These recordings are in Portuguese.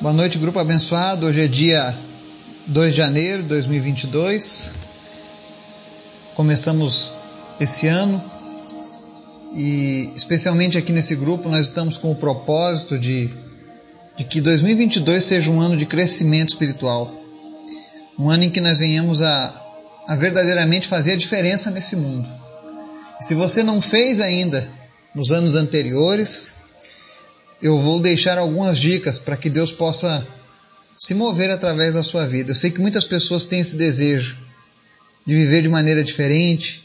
Boa noite, grupo abençoado. Hoje é dia 2 de janeiro de 2022. Começamos esse ano e, especialmente aqui nesse grupo, nós estamos com o propósito de, de que 2022 seja um ano de crescimento espiritual. Um ano em que nós venhamos a, a verdadeiramente fazer a diferença nesse mundo. Se você não fez ainda nos anos anteriores, eu vou deixar algumas dicas para que Deus possa se mover através da sua vida. Eu sei que muitas pessoas têm esse desejo de viver de maneira diferente,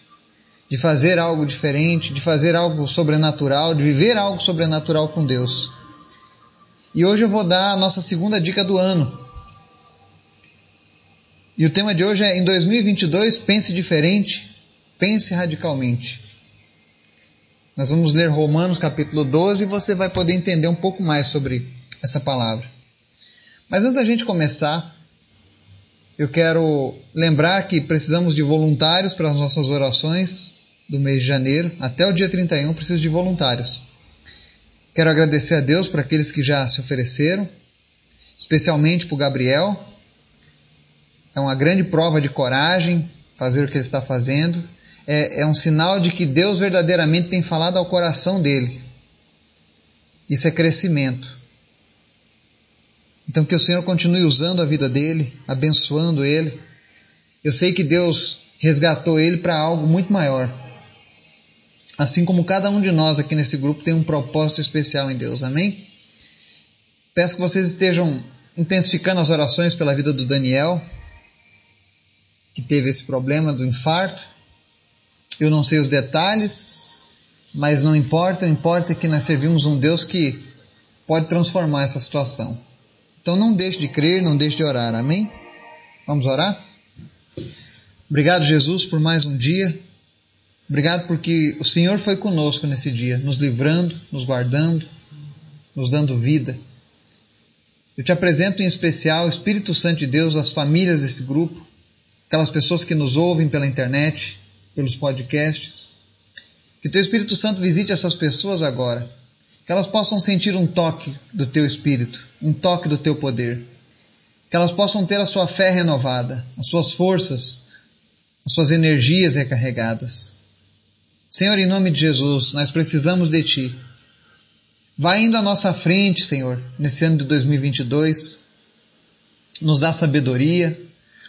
de fazer algo diferente, de fazer algo sobrenatural, de viver algo sobrenatural com Deus. E hoje eu vou dar a nossa segunda dica do ano. E o tema de hoje é: em 2022, pense diferente, pense radicalmente. Nós vamos ler Romanos capítulo 12 e você vai poder entender um pouco mais sobre essa palavra. Mas antes da gente começar, eu quero lembrar que precisamos de voluntários para as nossas orações do mês de janeiro. Até o dia 31 preciso de voluntários. Quero agradecer a Deus por aqueles que já se ofereceram, especialmente para o Gabriel. É uma grande prova de coragem fazer o que ele está fazendo é, é um sinal de que Deus verdadeiramente tem falado ao coração dele. Isso é crescimento. Então que o Senhor continue usando a vida dele, abençoando ele. Eu sei que Deus resgatou ele para algo muito maior. Assim como cada um de nós aqui nesse grupo tem um propósito especial em Deus. Amém? Peço que vocês estejam intensificando as orações pela vida do Daniel, que teve esse problema do infarto. Eu não sei os detalhes, mas não importa, importa que nós servimos um Deus que pode transformar essa situação. Então não deixe de crer, não deixe de orar, amém? Vamos orar? Obrigado, Jesus, por mais um dia. Obrigado porque o Senhor foi conosco nesse dia, nos livrando, nos guardando, nos dando vida. Eu te apresento em especial Espírito Santo de Deus, as famílias desse grupo, aquelas pessoas que nos ouvem pela internet, pelos podcasts. Que teu Espírito Santo visite essas pessoas agora. Que elas possam sentir um toque do teu Espírito, um toque do teu poder. Que elas possam ter a sua fé renovada, as suas forças, as suas energias recarregadas. Senhor, em nome de Jesus, nós precisamos de Ti. Vai indo à nossa frente, Senhor, nesse ano de 2022. Nos dá sabedoria,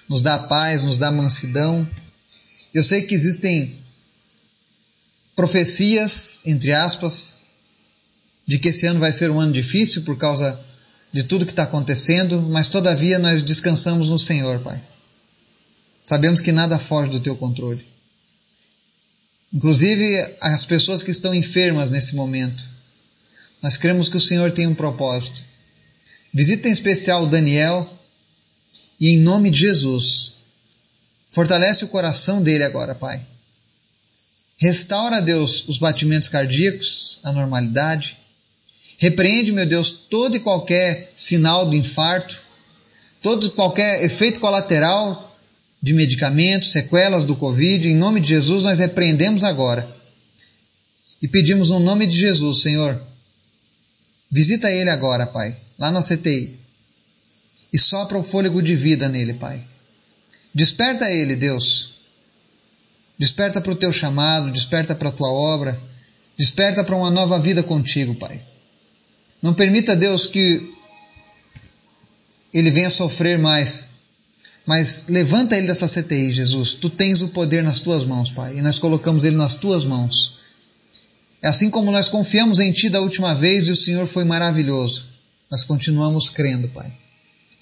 nos dá paz, nos dá mansidão eu sei que existem profecias, entre aspas, de que esse ano vai ser um ano difícil por causa de tudo que está acontecendo, mas todavia nós descansamos no Senhor, Pai. Sabemos que nada foge do teu controle. Inclusive as pessoas que estão enfermas nesse momento. Nós cremos que o Senhor tem um propósito. Visita em especial Daniel e em nome de Jesus, Fortalece o coração dele agora, Pai. Restaura, Deus, os batimentos cardíacos, a normalidade. Repreende, meu Deus, todo e qualquer sinal do infarto, todo e qualquer efeito colateral de medicamentos, sequelas do Covid. Em nome de Jesus, nós repreendemos agora. E pedimos no nome de Jesus, Senhor, visita ele agora, Pai, lá na CTI. E sopra o fôlego de vida nele, Pai. Desperta ele, Deus. Desperta para o teu chamado, desperta para a tua obra, desperta para uma nova vida contigo, Pai. Não permita, Deus, que ele venha sofrer mais, mas levanta ele dessa CTI, Jesus. Tu tens o poder nas tuas mãos, Pai, e nós colocamos ele nas tuas mãos. É assim como nós confiamos em Ti da última vez e o Senhor foi maravilhoso. Nós continuamos crendo, Pai,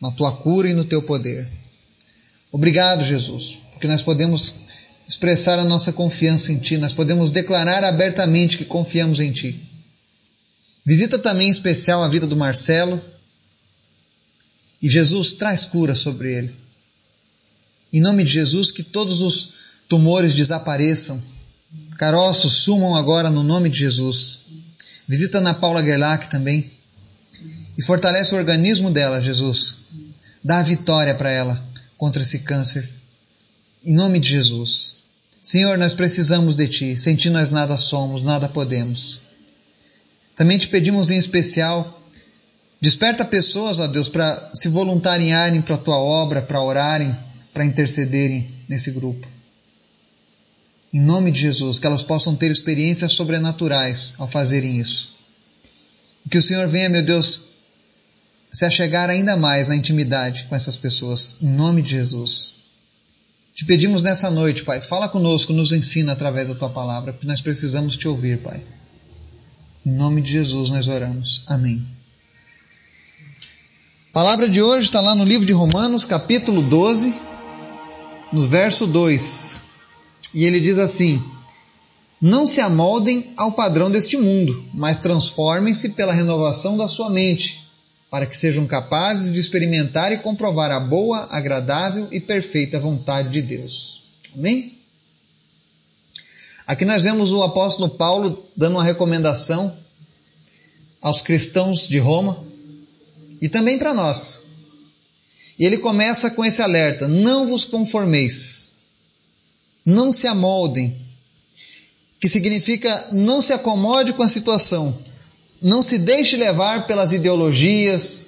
na Tua cura e no Teu poder. Obrigado, Jesus, porque nós podemos expressar a nossa confiança em Ti, nós podemos declarar abertamente que confiamos em Ti. Visita também em especial a vida do Marcelo e Jesus traz cura sobre ele. Em nome de Jesus, que todos os tumores desapareçam, caroços sumam agora no nome de Jesus. Visita na Paula Gerlach também e fortalece o organismo dela, Jesus. Dá a vitória para ela contra esse câncer. Em nome de Jesus. Senhor, nós precisamos de Ti. Sem Ti nós nada somos, nada podemos. Também te pedimos em especial Desperta pessoas, ó Deus, para se voluntariarem para a tua obra, para orarem, para intercederem nesse grupo. Em nome de Jesus, que elas possam ter experiências sobrenaturais ao fazerem isso. Que o Senhor venha, meu Deus, se achegar ainda mais na intimidade com essas pessoas, em nome de Jesus. Te pedimos nessa noite, Pai, fala conosco, nos ensina através da tua palavra, porque nós precisamos te ouvir, Pai. Em nome de Jesus nós oramos. Amém. A palavra de hoje está lá no livro de Romanos, capítulo 12, no verso 2. E ele diz assim: Não se amoldem ao padrão deste mundo, mas transformem-se pela renovação da sua mente, para que sejam capazes de experimentar e comprovar a boa, agradável e perfeita vontade de Deus. Amém? Aqui nós vemos o apóstolo Paulo dando uma recomendação aos cristãos de Roma e também para nós. E ele começa com esse alerta: não vos conformeis, não se amoldem, que significa não se acomode com a situação, não se deixe levar pelas ideologias,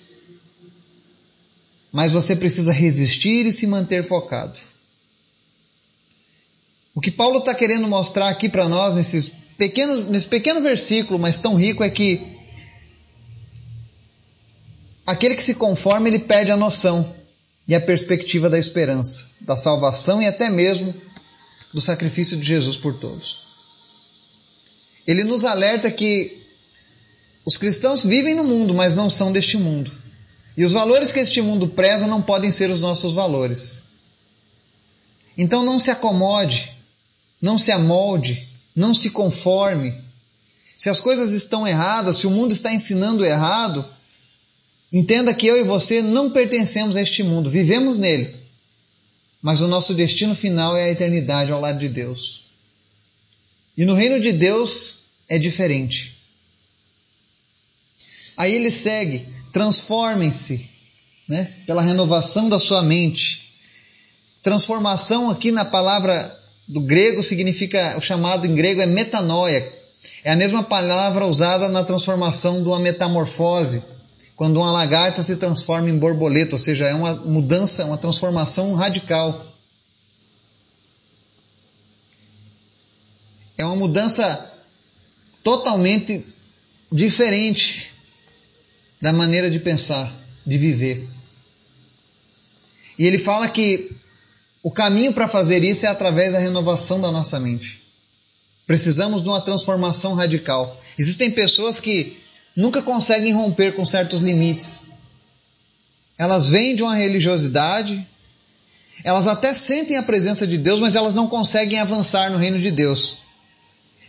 mas você precisa resistir e se manter focado. O que Paulo está querendo mostrar aqui para nós nesses pequenos, nesse pequeno versículo, mas tão rico, é que Aquele que se conforma, ele perde a noção e a perspectiva da esperança, da salvação e até mesmo do sacrifício de Jesus por todos. Ele nos alerta que os cristãos vivem no mundo, mas não são deste mundo. E os valores que este mundo preza não podem ser os nossos valores. Então não se acomode, não se amolde, não se conforme. Se as coisas estão erradas, se o mundo está ensinando errado, Entenda que eu e você não pertencemos a este mundo, vivemos nele. Mas o nosso destino final é a eternidade ao lado de Deus. E no reino de Deus é diferente. Aí ele segue: transformem-se né, pela renovação da sua mente. Transformação aqui na palavra do grego significa, o chamado em grego é metanoia. É a mesma palavra usada na transformação de uma metamorfose quando uma lagarta se transforma em borboleta, ou seja, é uma mudança, uma transformação radical. É uma mudança totalmente diferente da maneira de pensar, de viver. E ele fala que o caminho para fazer isso é através da renovação da nossa mente. Precisamos de uma transformação radical. Existem pessoas que nunca conseguem romper com certos limites. Elas vêm de uma religiosidade, elas até sentem a presença de Deus, mas elas não conseguem avançar no reino de Deus.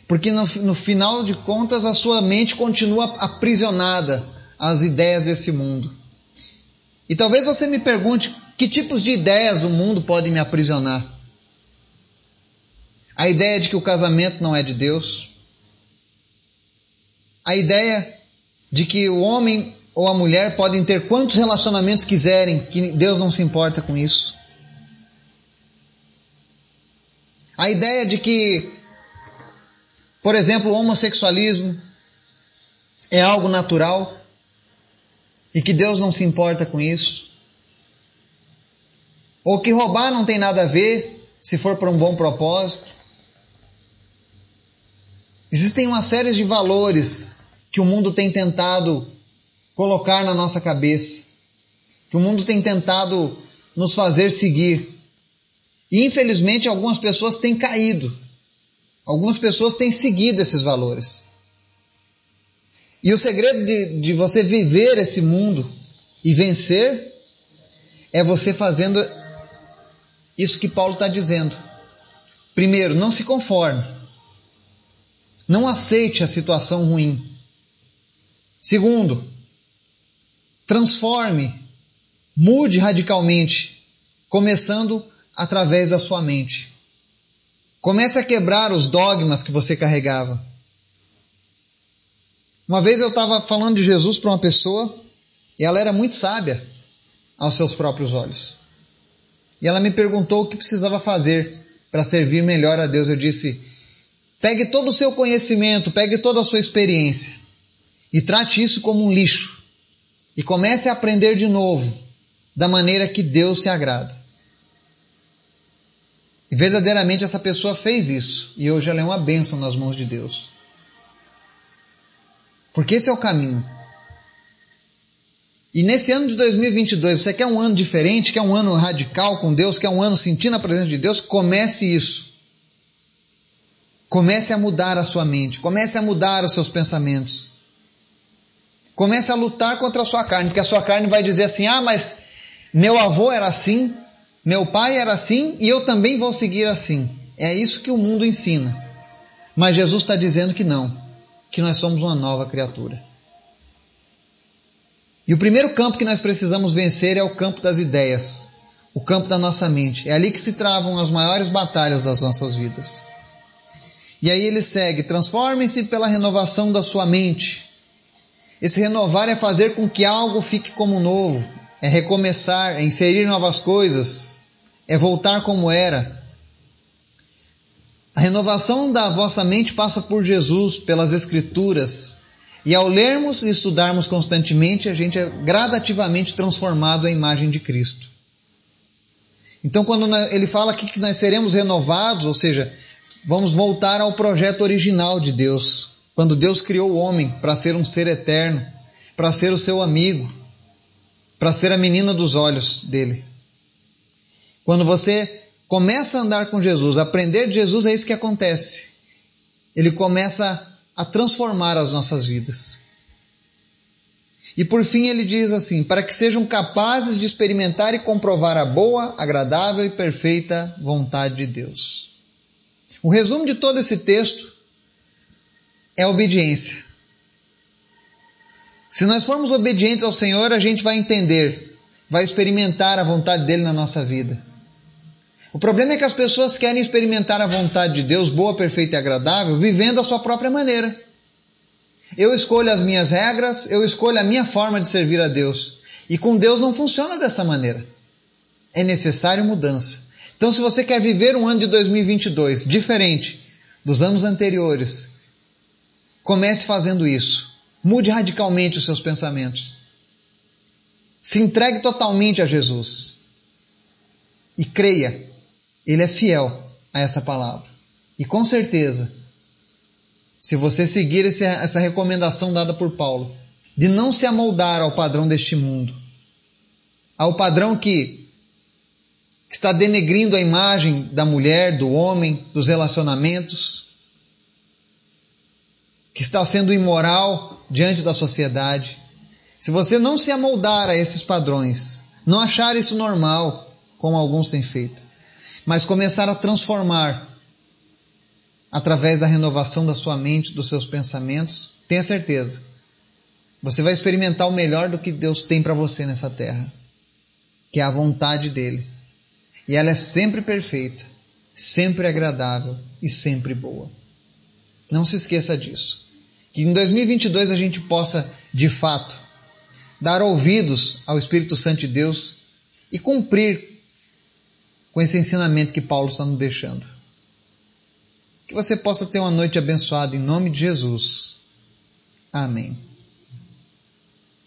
Porque no, no final de contas a sua mente continua aprisionada às ideias desse mundo. E talvez você me pergunte que tipos de ideias o mundo pode me aprisionar. A ideia de que o casamento não é de Deus. A ideia de que o homem ou a mulher podem ter quantos relacionamentos quiserem, que Deus não se importa com isso. A ideia de que, por exemplo, o homossexualismo é algo natural e que Deus não se importa com isso. Ou que roubar não tem nada a ver se for para um bom propósito. Existem uma série de valores que o mundo tem tentado colocar na nossa cabeça, que o mundo tem tentado nos fazer seguir. E infelizmente algumas pessoas têm caído, algumas pessoas têm seguido esses valores. E o segredo de, de você viver esse mundo e vencer é você fazendo isso que Paulo está dizendo. Primeiro, não se conforme. Não aceite a situação ruim. Segundo, transforme, mude radicalmente, começando através da sua mente. Comece a quebrar os dogmas que você carregava. Uma vez eu estava falando de Jesus para uma pessoa e ela era muito sábia aos seus próprios olhos. E ela me perguntou o que precisava fazer para servir melhor a Deus. Eu disse: pegue todo o seu conhecimento, pegue toda a sua experiência e trate isso como um lixo e comece a aprender de novo da maneira que Deus se agrada. E verdadeiramente essa pessoa fez isso e hoje ela é uma bênção nas mãos de Deus. Porque esse é o caminho. E nesse ano de 2022, você quer um ano diferente, quer um ano radical com Deus, quer um ano sentindo a presença de Deus, comece isso. Comece a mudar a sua mente, comece a mudar os seus pensamentos. Comece a lutar contra a sua carne, porque a sua carne vai dizer assim: ah, mas meu avô era assim, meu pai era assim e eu também vou seguir assim. É isso que o mundo ensina. Mas Jesus está dizendo que não, que nós somos uma nova criatura. E o primeiro campo que nós precisamos vencer é o campo das ideias, o campo da nossa mente. É ali que se travam as maiores batalhas das nossas vidas. E aí ele segue: transformem-se pela renovação da sua mente. Esse renovar é fazer com que algo fique como novo, é recomeçar, é inserir novas coisas, é voltar como era. A renovação da vossa mente passa por Jesus, pelas Escrituras, e ao lermos e estudarmos constantemente, a gente é gradativamente transformado à imagem de Cristo. Então, quando ele fala aqui que nós seremos renovados, ou seja, vamos voltar ao projeto original de Deus, quando Deus criou o homem para ser um ser eterno, para ser o seu amigo, para ser a menina dos olhos dele. Quando você começa a andar com Jesus, aprender de Jesus, é isso que acontece. Ele começa a transformar as nossas vidas. E por fim ele diz assim: para que sejam capazes de experimentar e comprovar a boa, agradável e perfeita vontade de Deus. O resumo de todo esse texto é obediência. Se nós formos obedientes ao Senhor, a gente vai entender, vai experimentar a vontade dele na nossa vida. O problema é que as pessoas querem experimentar a vontade de Deus, boa, perfeita e agradável, vivendo a sua própria maneira. Eu escolho as minhas regras, eu escolho a minha forma de servir a Deus. E com Deus não funciona dessa maneira. É necessário mudança. Então, se você quer viver um ano de 2022 diferente dos anos anteriores, comece fazendo isso. Mude radicalmente os seus pensamentos. Se entregue totalmente a Jesus. E creia ele é fiel a essa palavra. E com certeza, se você seguir essa recomendação dada por Paulo, de não se amoldar ao padrão deste mundo, ao padrão que, que está denegrindo a imagem da mulher, do homem, dos relacionamentos, que está sendo imoral diante da sociedade. Se você não se amoldar a esses padrões, não achar isso normal, como alguns têm feito, mas começar a transformar através da renovação da sua mente, dos seus pensamentos, tenha certeza. Você vai experimentar o melhor do que Deus tem para você nessa terra, que é a vontade dele. E ela é sempre perfeita, sempre agradável e sempre boa. Não se esqueça disso. Que em 2022 a gente possa, de fato, dar ouvidos ao Espírito Santo de Deus e cumprir com esse ensinamento que Paulo está nos deixando. Que você possa ter uma noite abençoada em nome de Jesus. Amém.